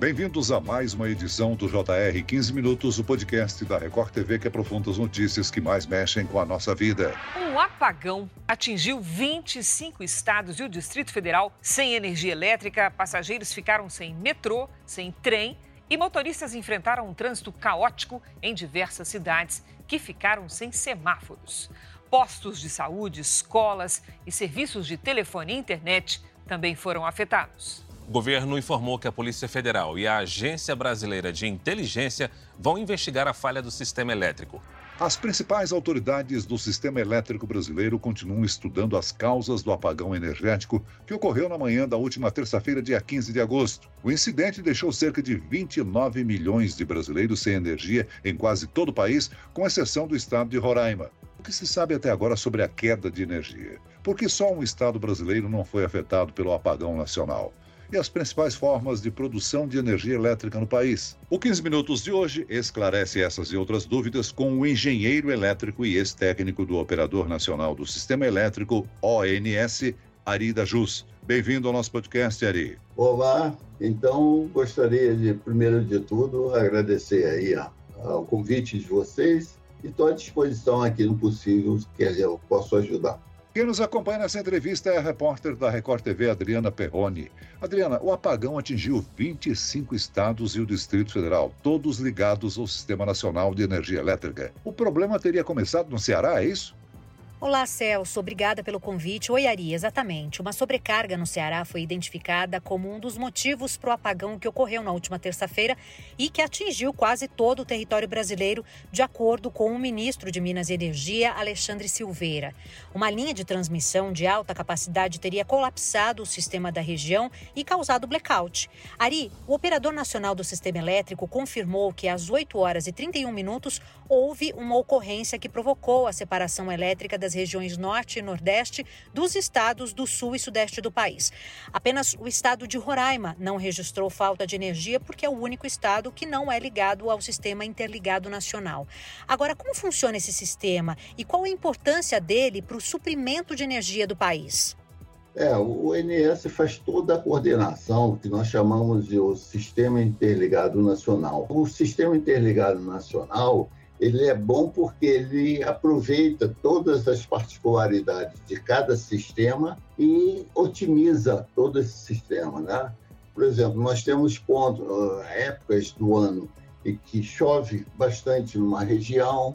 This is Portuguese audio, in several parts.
Bem-vindos a mais uma edição do JR 15 Minutos, o podcast da Record TV que aprofunda as notícias que mais mexem com a nossa vida. Um apagão atingiu 25 estados e o Distrito Federal sem energia elétrica. Passageiros ficaram sem metrô, sem trem e motoristas enfrentaram um trânsito caótico em diversas cidades que ficaram sem semáforos. Postos de saúde, escolas e serviços de telefone e internet também foram afetados. O governo informou que a Polícia Federal e a Agência Brasileira de Inteligência vão investigar a falha do sistema elétrico. As principais autoridades do sistema elétrico brasileiro continuam estudando as causas do apagão energético que ocorreu na manhã da última terça-feira, dia 15 de agosto. O incidente deixou cerca de 29 milhões de brasileiros sem energia em quase todo o país, com exceção do estado de Roraima. O que se sabe até agora sobre a queda de energia? Por que só um estado brasileiro não foi afetado pelo apagão nacional? E as principais formas de produção de energia elétrica no país. O 15 Minutos de hoje esclarece essas e outras dúvidas com o engenheiro elétrico e ex-técnico do Operador Nacional do Sistema Elétrico, ONS, Ari da Jus. Bem-vindo ao nosso podcast, Ari. Olá, então gostaria de, primeiro de tudo, agradecer aí ao convite de vocês e estou à disposição aqui no possível que eu posso ajudar. Quem nos acompanha nessa entrevista é a repórter da Record TV, Adriana Perrone. Adriana, o apagão atingiu 25 estados e o Distrito Federal, todos ligados ao Sistema Nacional de Energia Elétrica. O problema teria começado no Ceará, é isso? Olá, Celso. Obrigada pelo convite. Oi, Ari. Exatamente. Uma sobrecarga no Ceará foi identificada como um dos motivos para o apagão que ocorreu na última terça-feira e que atingiu quase todo o território brasileiro, de acordo com o ministro de Minas e Energia, Alexandre Silveira. Uma linha de transmissão de alta capacidade teria colapsado o sistema da região e causado blackout. Ari, o operador nacional do sistema elétrico confirmou que às 8 horas e 31 minutos houve uma ocorrência que provocou a separação elétrica das das regiões Norte e Nordeste dos estados do Sul e Sudeste do país. Apenas o estado de Roraima não registrou falta de energia porque é o único estado que não é ligado ao sistema interligado nacional. Agora, como funciona esse sistema e qual a importância dele para o suprimento de energia do país? É, o ONS faz toda a coordenação que nós chamamos de o Sistema Interligado Nacional. O Sistema Interligado Nacional ele é bom porque ele aproveita todas as particularidades de cada sistema e otimiza todo esse sistema, né? Por exemplo, nós temos pontos, épocas do ano em que chove bastante numa região,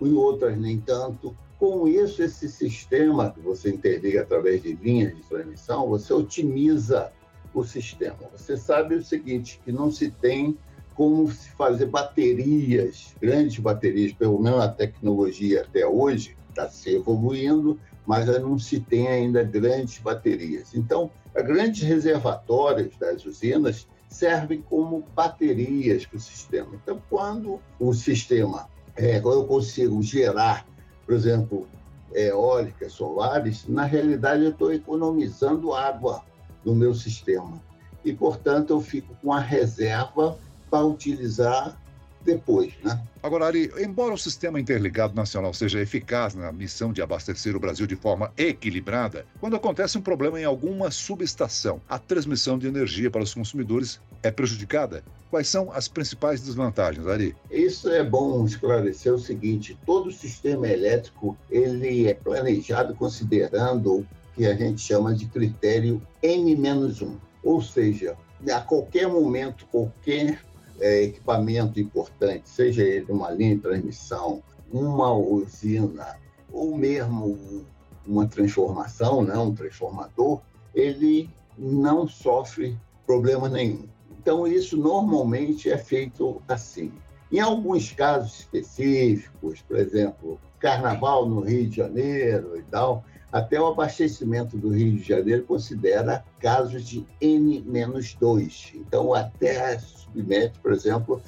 em outras nem tanto. Com isso, esse sistema que você interliga através de linhas de transmissão, você otimiza o sistema. Você sabe o seguinte, que não se tem como se fazer baterias, grandes baterias, pelo menos a tecnologia até hoje está se evoluindo, mas não se tem ainda grandes baterias. Então, grandes reservatórios das usinas servem como baterias para o sistema. Então, quando o sistema, é, quando eu consigo gerar, por exemplo, eólicas, solares, na realidade eu estou economizando água no meu sistema. E, portanto, eu fico com a reserva para utilizar depois. Né? Agora, Ari, embora o sistema interligado nacional seja eficaz na missão de abastecer o Brasil de forma equilibrada, quando acontece um problema em alguma subestação, a transmissão de energia para os consumidores é prejudicada. Quais são as principais desvantagens, Ari? Isso é bom esclarecer o seguinte: todo o sistema elétrico ele é planejado considerando o que a gente chama de critério N-1, ou seja, a qualquer momento, qualquer é, equipamento importante, seja ele uma linha de transmissão, uma usina ou mesmo uma transformação, né, um transformador, ele não sofre problema nenhum. Então, isso normalmente é feito assim. Em alguns casos específicos, por exemplo, carnaval no Rio de Janeiro e tal, até o abastecimento do Rio de Janeiro considera casos de N-2. Então, até submete, por exemplo,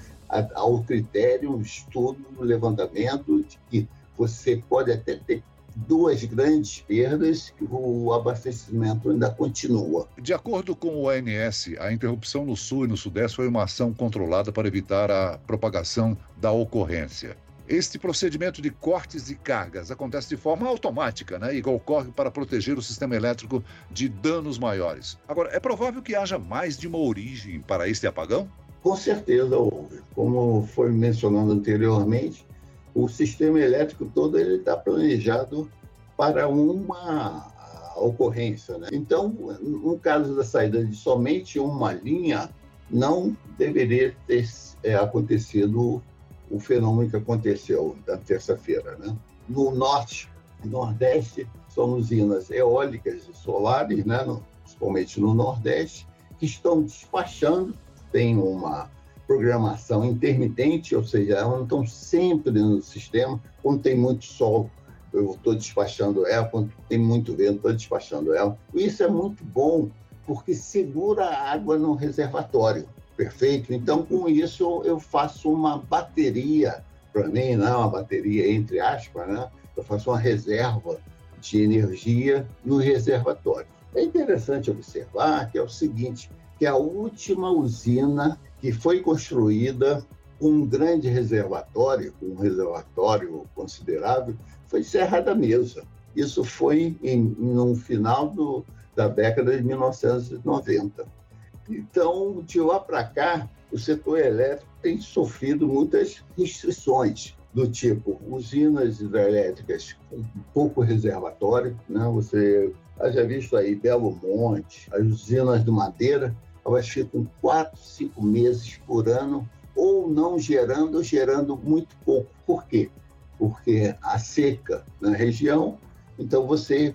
ao critério, um estudo, levantamento de que você pode até ter duas grandes perdas o abastecimento ainda continua. De acordo com o ONS, a interrupção no sul e no sudeste foi uma ação controlada para evitar a propagação da ocorrência. Este procedimento de cortes de cargas acontece de forma automática, né? E ocorre para proteger o sistema elétrico de danos maiores. Agora, é provável que haja mais de uma origem para este apagão? Com certeza houve. Como foi mencionado anteriormente, o sistema elétrico todo ele está planejado para uma ocorrência. Né? Então, no caso da saída de somente uma linha, não deveria ter é, acontecido o fenômeno que aconteceu na terça-feira. Né? No norte e nordeste, são usinas eólicas e solares, né? no, principalmente no nordeste, que estão despachando, tem uma programação intermitente, ou seja, elas não estão sempre no sistema. Quando tem muito sol, eu estou despachando ela, quando tem muito vento, estou despachando ela. Isso é muito bom, porque segura a água no reservatório, perfeito? Então, com isso, eu faço uma bateria, para mim, não é uma bateria entre aspas, né? eu faço uma reserva de energia no reservatório. É interessante observar que é o seguinte, que a última usina que foi construída com um grande reservatório, um reservatório considerável, foi Serra da Mesa. Isso foi em, no final do, da década de 1990. Então, de lá para cá, o setor elétrico tem sofrido muitas restrições do tipo usinas hidrelétricas com pouco reservatório, né? Você já visto aí Belo Monte, as usinas de madeira, elas ficam quatro, cinco meses por ano ou não gerando, ou gerando muito pouco. Por quê? porque a seca na região, então você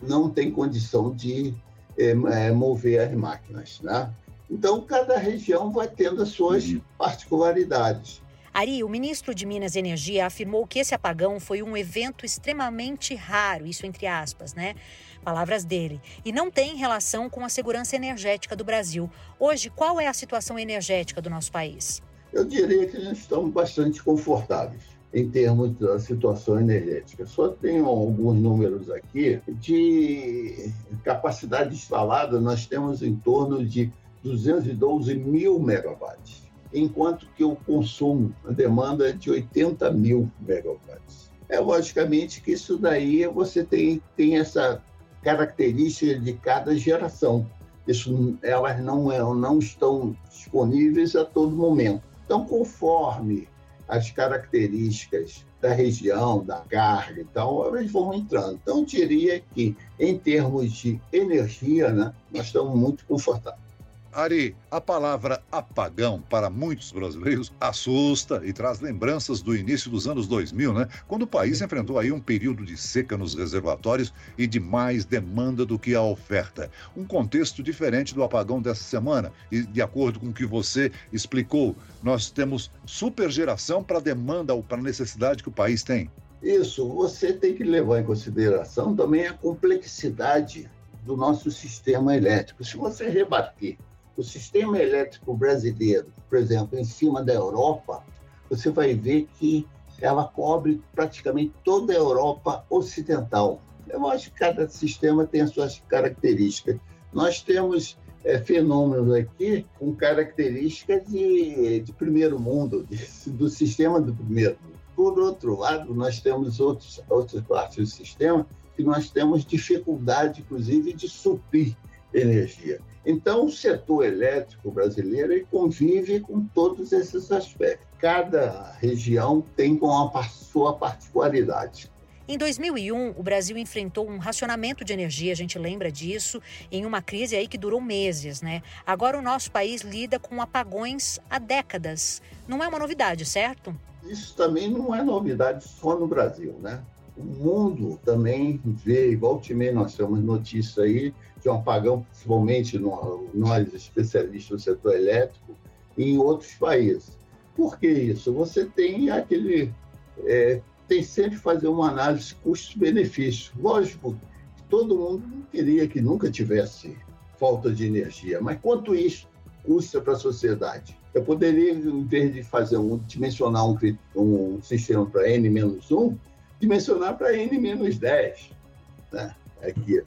não tem condição de é, mover as máquinas, né? Então, cada região vai tendo as suas uhum. particularidades. Ari, o ministro de Minas e Energia afirmou que esse apagão foi um evento extremamente raro, isso entre aspas, né? Palavras dele. E não tem relação com a segurança energética do Brasil. Hoje, qual é a situação energética do nosso país? Eu diria que nós estamos bastante confortáveis em termos da situação energética. Só tenho alguns números aqui de capacidade instalada, nós temos em torno de 212 mil megawatts, enquanto que o consumo, a demanda é de 80 mil megawatts. É logicamente que isso daí você tem, tem essa característica de cada geração. Isso, elas não, não estão disponíveis a todo momento. Então, conforme as características da região, da carga e tal, elas vão entrando. Então, eu diria que, em termos de energia, né, nós estamos muito confortáveis. Ari, a palavra apagão para muitos brasileiros assusta e traz lembranças do início dos anos 2000, né? Quando o país enfrentou aí um período de seca nos reservatórios e de mais demanda do que a oferta. Um contexto diferente do apagão dessa semana. E de acordo com o que você explicou, nós temos supergeração para a demanda ou para a necessidade que o país tem. Isso, você tem que levar em consideração também a complexidade do nosso sistema elétrico. Se você rebater o sistema elétrico brasileiro, por exemplo, em cima da Europa, você vai ver que ela cobre praticamente toda a Europa ocidental. Eu acho que cada sistema tem as suas características. Nós temos é, fenômenos aqui com características de, de primeiro mundo, de, do sistema do primeiro mundo. Por outro lado, nós temos outros, outras partes do sistema que nós temos dificuldade, inclusive, de suprir energia. Então, o setor elétrico brasileiro convive com todos esses aspectos. Cada região tem com a sua particularidade. Em 2001, o Brasil enfrentou um racionamento de energia, a gente lembra disso, em uma crise aí que durou meses, né? Agora o nosso país lida com apagões há décadas. Não é uma novidade, certo? Isso também não é novidade só no Brasil, né? O mundo também vê, igual o meia nós temos notícia aí de um apagão, principalmente nós especialistas do setor elétrico, em outros países. Por que isso? Você tem aquele. É, tem sempre fazer uma análise custo-benefício. Lógico, todo mundo queria que nunca tivesse falta de energia, mas quanto isso custa para a sociedade? Eu poderia, em vez de fazer um, dimensionar um, um sistema para N-1, dimensionar para N-10. Né? Aqui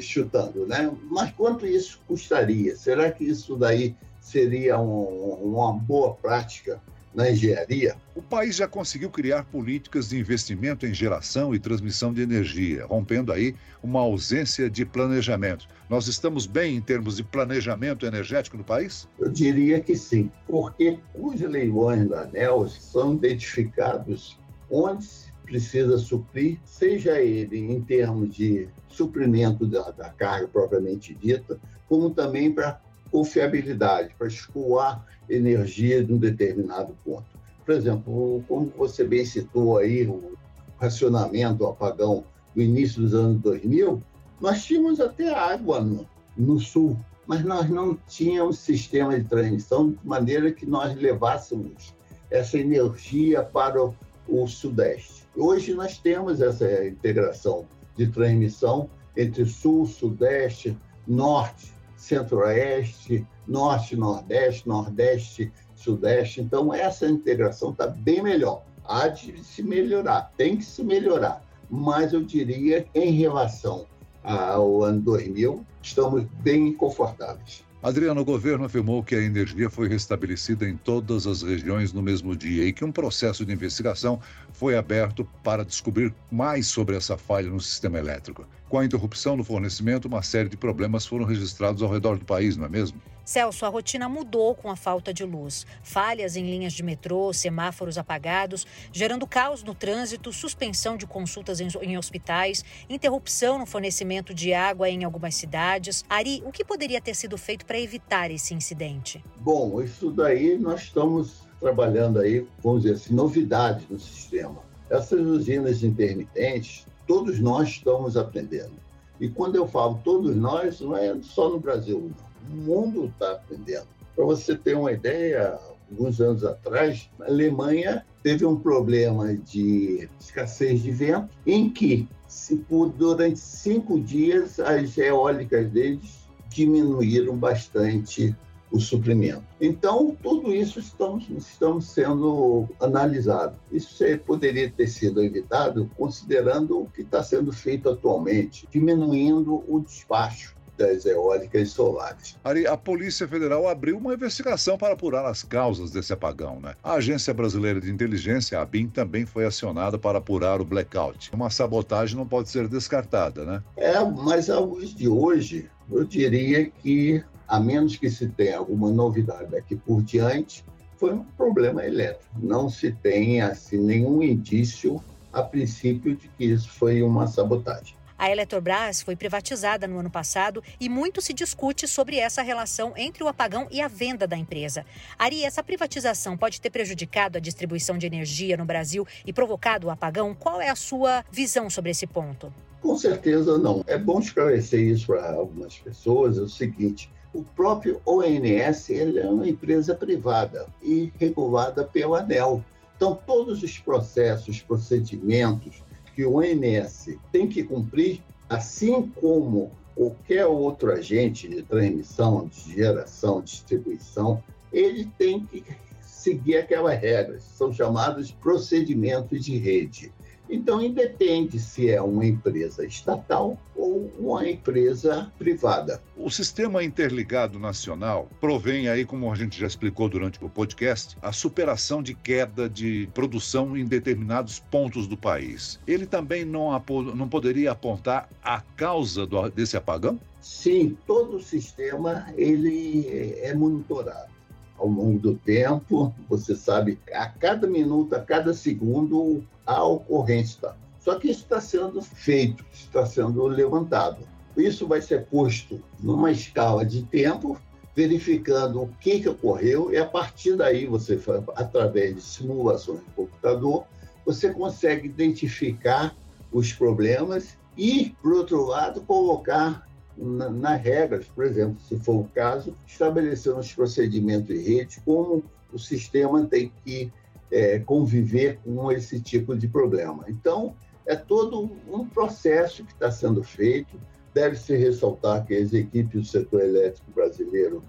chutando, né? Mas quanto isso custaria? Será que isso daí seria um, uma boa prática na engenharia. O país já conseguiu criar políticas de investimento em geração e transmissão de energia, rompendo aí uma ausência de planejamento. Nós estamos bem em termos de planejamento energético no país? Eu diria que sim, porque os leilões da ANEL são identificados onde se precisa suprir, seja ele em termos de suprimento da, da carga propriamente dita, como também para confiabilidade, para escoar energia de um determinado ponto. Por exemplo, como você bem citou aí, o racionamento, o apagão do início dos anos 2000, nós tínhamos até água no, no sul, mas nós não tínhamos sistema de transmissão de maneira que nós levássemos essa energia para o, o sudeste. Hoje nós temos essa integração de transmissão entre sul, sudeste, norte, centro-oeste, norte, nordeste, nordeste, sudeste. Então, essa integração está bem melhor. Há de se melhorar, tem que se melhorar. Mas eu diria, em relação ao ano 2000, estamos bem confortáveis. Adriano, o governo afirmou que a energia foi restabelecida em todas as regiões no mesmo dia e que um processo de investigação foi aberto para descobrir mais sobre essa falha no sistema elétrico. Com a interrupção no fornecimento, uma série de problemas foram registrados ao redor do país, não é mesmo? Celso, a rotina mudou com a falta de luz. Falhas em linhas de metrô, semáforos apagados, gerando caos no trânsito, suspensão de consultas em, hospitais, interrupção no fornecimento de água em algumas cidades. Ari, o que poderia ter sido feito para evitar esse incidente? Bom, isso daí nós estamos trabalhando aí, vamos dizer assim, novidades no sistema. Essas usinas intermitentes, todos nós estamos aprendendo. E quando eu falo todos nós, não é só no Brasil, não o mundo está aprendendo. Para você ter uma ideia, alguns anos atrás, a Alemanha teve um problema de escassez de vento, em que, se por, durante cinco dias, as eólicas deles diminuíram bastante o suprimento. Então, tudo isso estamos, estamos sendo analisado. Isso poderia ter sido evitado considerando o que está sendo feito atualmente, diminuindo o despacho das eólicas solares. Ari, a Polícia Federal abriu uma investigação para apurar as causas desse apagão, né? A Agência Brasileira de Inteligência, a ABIN, também foi acionada para apurar o blackout. Uma sabotagem não pode ser descartada, né? É, mas a luz de hoje, eu diria que, a menos que se tenha alguma novidade daqui por diante, foi um problema elétrico. Não se tem assim nenhum indício a princípio de que isso foi uma sabotagem. A Eletrobras foi privatizada no ano passado e muito se discute sobre essa relação entre o apagão e a venda da empresa. Ari, essa privatização pode ter prejudicado a distribuição de energia no Brasil e provocado o apagão? Qual é a sua visão sobre esse ponto? Com certeza não. É bom esclarecer isso para algumas pessoas. É o seguinte: o próprio ONS é uma empresa privada e regulada pela ANEL. Então, todos os processos, procedimentos, que o ONS tem que cumprir, assim como qualquer outro agente de transmissão, de geração, distribuição, ele tem que seguir aquelas regras, são chamados procedimentos de rede. Então, independe se é uma empresa estatal ou uma empresa privada. O sistema interligado nacional provém aí, como a gente já explicou durante o podcast, a superação de queda de produção em determinados pontos do país. Ele também não, não poderia apontar a causa do, desse apagão? Sim, todo o sistema ele é monitorado ao longo do tempo. Você sabe, a cada minuto, a cada segundo, a ocorrência. Só que isso está sendo feito, está sendo levantado. Isso vai ser posto numa escala de tempo, verificando o que, que ocorreu, e a partir daí, você, através de simulações de computador, você consegue identificar os problemas e, por outro lado, colocar na, nas regras, por exemplo, se for o caso, estabelecer os procedimentos de rede, como o sistema tem que é, conviver com esse tipo de problema. Então, é todo um processo que está sendo feito. Deve-se ressaltar que as equipes do setor elétrico brasileiro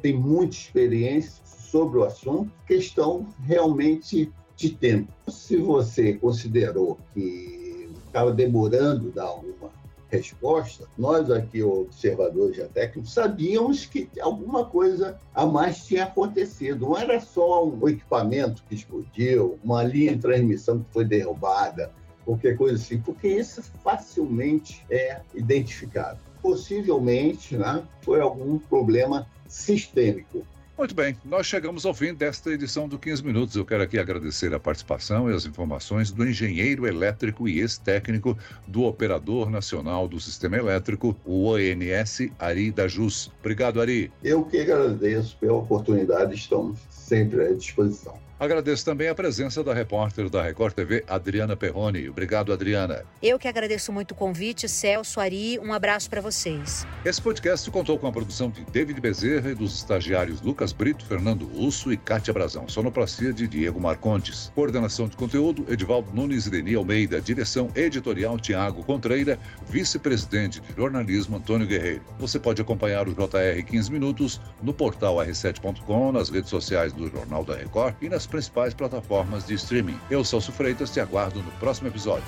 têm muita experiência sobre o assunto, questão realmente de tempo. Se você considerou que estava demorando dar uma resposta, nós aqui, observadores já técnicos, sabíamos que alguma coisa a mais tinha acontecido. Não era só um equipamento que explodiu, uma linha de transmissão que foi derrubada, qualquer coisa assim, porque isso facilmente é identificado. Possivelmente né, foi algum problema sistêmico. Muito bem, nós chegamos ao fim desta edição do 15 Minutos. Eu quero aqui agradecer a participação e as informações do engenheiro elétrico e ex-técnico do Operador Nacional do Sistema Elétrico, o ONS, Ari Dajus. Obrigado, Ari. Eu que agradeço pela oportunidade, estamos sempre à disposição. Agradeço também a presença da repórter da Record TV, Adriana Perrone. Obrigado, Adriana. Eu que agradeço muito o convite, Celso, Ari, um abraço para vocês. Esse podcast contou com a produção de David Bezerra e dos estagiários Lucas Brito, Fernando Russo e Kátia Brazão. Sonoplastia de Diego Marcondes. Coordenação de conteúdo, Edivaldo Nunes e Deni Almeida. Direção editorial, Tiago Contreira. Vice-presidente de jornalismo, Antônio Guerreiro. Você pode acompanhar o JR 15 Minutos no portal r7.com, nas redes sociais do Jornal da Record e nas principais plataformas de streaming. Eu, Celso Freitas, te aguardo no próximo episódio.